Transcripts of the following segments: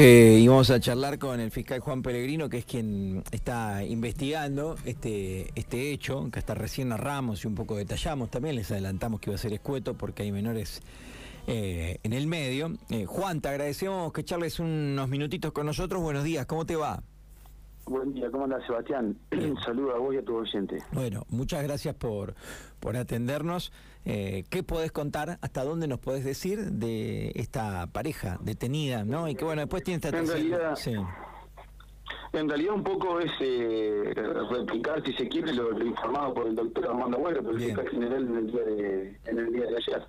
que íbamos a charlar con el fiscal Juan Pellegrino, que es quien está investigando este, este hecho, que hasta recién narramos y un poco detallamos. También les adelantamos que iba a ser escueto porque hay menores eh, en el medio. Eh, Juan, te agradecemos que charles unos minutitos con nosotros. Buenos días, ¿cómo te va? Buen día, ¿cómo andas, Sebastián? Saludos a vos y a tu oyente. Bueno, muchas gracias por, por atendernos. Eh, ¿Qué podés contar? ¿Hasta dónde nos podés decir de esta pareja detenida? ¿no? Y que bueno, después tiene esta En realidad, sí. en realidad un poco es eh, replicar, si se quiere, lo, lo informado por el doctor Armando Agüero, por el fiscal general en el, día de, en el día de ayer.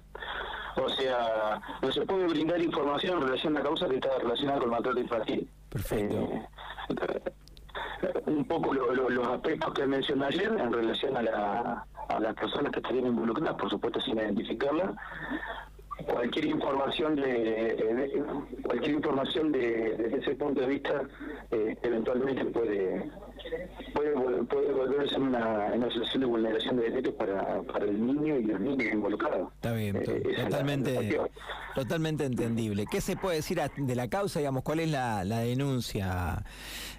O sea, no se puede brindar información en relación a la causa que está relacionada con el maltrato infantil. Perfecto. Eh, un poco lo- lo- los aspectos que mencioné ayer en relación a, la, a las personas que estarían involucradas, por supuesto sin identificarlas. Cualquier información de, de- cualquier información de, desde ese punto de vista eh, eventualmente puede puede, puede volverse una, una situación de vulneración de derechos para, para el niño y los niños involucrados. Está bien, Eh, la- la totalmente, totalmente entendible. ¿Qué se puede decir de la causa, digamos? ¿Cuál es la, la denuncia?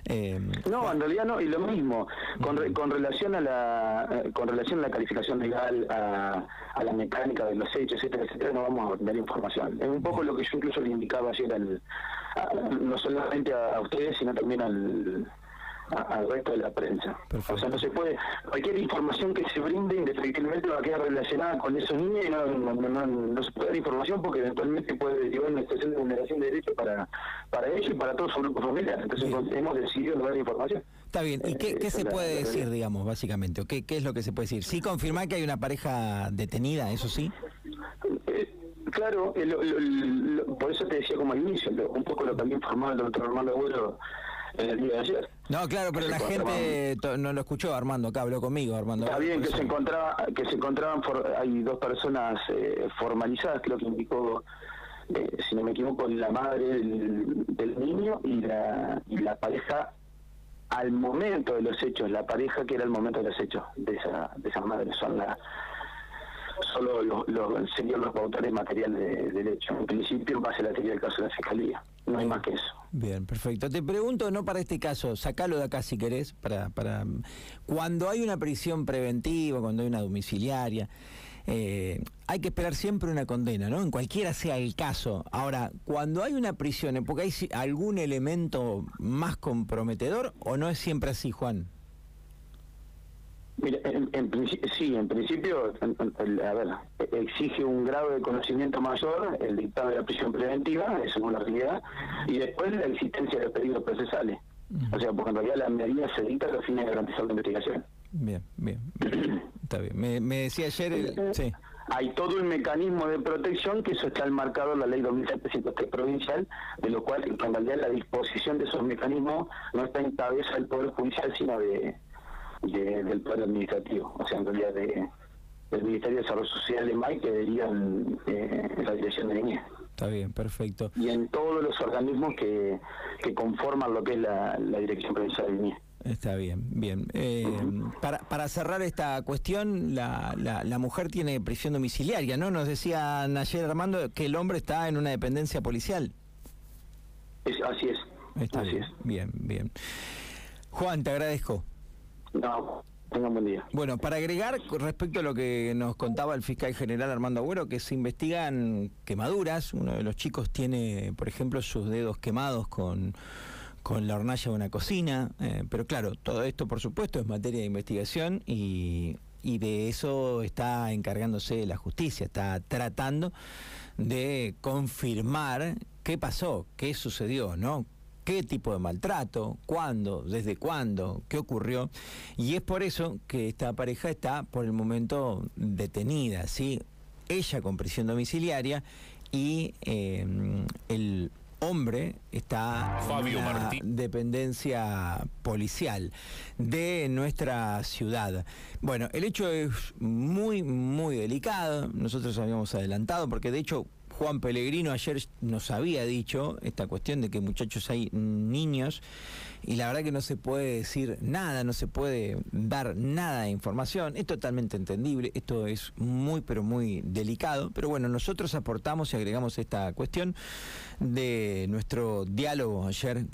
Eh, No, en realidad no, y lo mismo, con, re- con relación a la eh, con relación a la calificación legal, a, a la mecánica de los hechos, etcétera, etcétera, no vamos a brindar información. Es un poco lo que yo incluso le indicaba ayer al, a- no solamente a, a ustedes, sino también al a- al resto de la prensa. Perfecto. O sea, no se puede, cualquier información que se brinde indefectiblemente va a quedar relacionada con esos niños y no, no, no, no- se puede dar información porque eventualmente puede llevar una situación de vulneración de derechos para, para ellos y para todo su grupo familiar. Entonces Bien. hemos decidido no dar información. está bien. ¿Y qué, Eh, qué se puede decir, digamos, básicamente? ¿O qué, qué es lo que se puede decir? Sí, confirmar que hay una pareja detenida, eso sí. Eh, Claro, eh, lo- lo- lo- por eso te decía como al inicio, un poco lo que había informado el doctor Armando Agüero en el día de ayer. No, claro, pero la gente no lo escuchó, Armando, acá habló conmigo, Armando. Está bien que eso- se encontraba, que se encontraban, for- hay dos personas eh, formalizadas, creo que indicó, eh, si no me equivoco, la madre del, del niño y la, y la pareja al momento de los hechos, la pareja que era el momento de los hechos de esa, de esa madre, son la solo los, los, serían los autores materiales de- hecho. En principio, base a la teoría del caso de la fiscalía. No hay más que eso. Bien, perfecto. Te pregunto, no para este caso, sacalo de acá si querés, para, para cuando hay una prisión preventiva, cuando hay una domiciliaria, eh, hay que esperar siempre una condena, ¿no? En cualquiera sea el caso. Ahora, cuando hay una prisión, ¿es porque hay algún elemento más comprometedor o no es siempre así, Juan? Mira, en, en sí, en principio, en- a ver, exige un grado de conocimiento mayor el dictado de la prisión preventiva, eso es una realidad, y después la existencia de peligros procesales. O sea, porque en realidad la medida se dicta a los fines de garantizar la investigación. Bien, bien, bien. Está bien. Me, me decía ayer, el- sí. Hay todo un mecanismo de protección que eso está enmarcado en la ley 2703 provincial, de lo cual en realidad la disposición de esos mecanismos no está en cabeza del Poder Judicial, sino de, de- del Poder Administrativo, o sea, en realidad de, del Ministerio de Desarrollo Social de MAI, que derivan eh, en la Dirección de Niñez. Está bien, perfecto. Y en todos los organismos que, que conforman lo que es la, la Dirección Provincial de Niñez. Está bien, bien. Eh, para, para cerrar esta cuestión, la, la, la mujer tiene prisión domiciliaria, ¿no? Nos decían ayer, Armando, que el hombre está en una dependencia policial. Es- así es. Está así bien, es. bien, bien. Juan, te agradezco. No, tengan buen día. Bueno, para agregar respecto a lo que nos contaba el fiscal general Armando Agüero, que se investigan quemaduras. Uno de los chicos tiene, por ejemplo, sus dedos quemados con, con la hornalla de una cocina. eh, pero claro, todo esto, por supuesto, es materia de investigación y, y de eso está encargándose la justicia. Está tratando de confirmar qué pasó, qué sucedió, ¿no? Qué tipo de maltrato, cuándo, desde cuándo, qué ocurrió. Y es por eso que esta pareja está por el momento detenida, ¿sí? Ella con prisión domiciliaria y eh, el hombre está Fabio en una dependencia policial de nuestra ciudad. Bueno, el hecho es muy, muy delicado. Nosotros habíamos adelantado porque de hecho Juan Pellegrino ayer nos había dicho esta cuestión de que muchachos hay niños y la verdad que no se puede decir nada, no se puede dar nada de información, es totalmente entendible, esto es muy pero muy delicado, pero bueno, nosotros aportamos y agregamos esta cuestión de nuestro diálogo ayer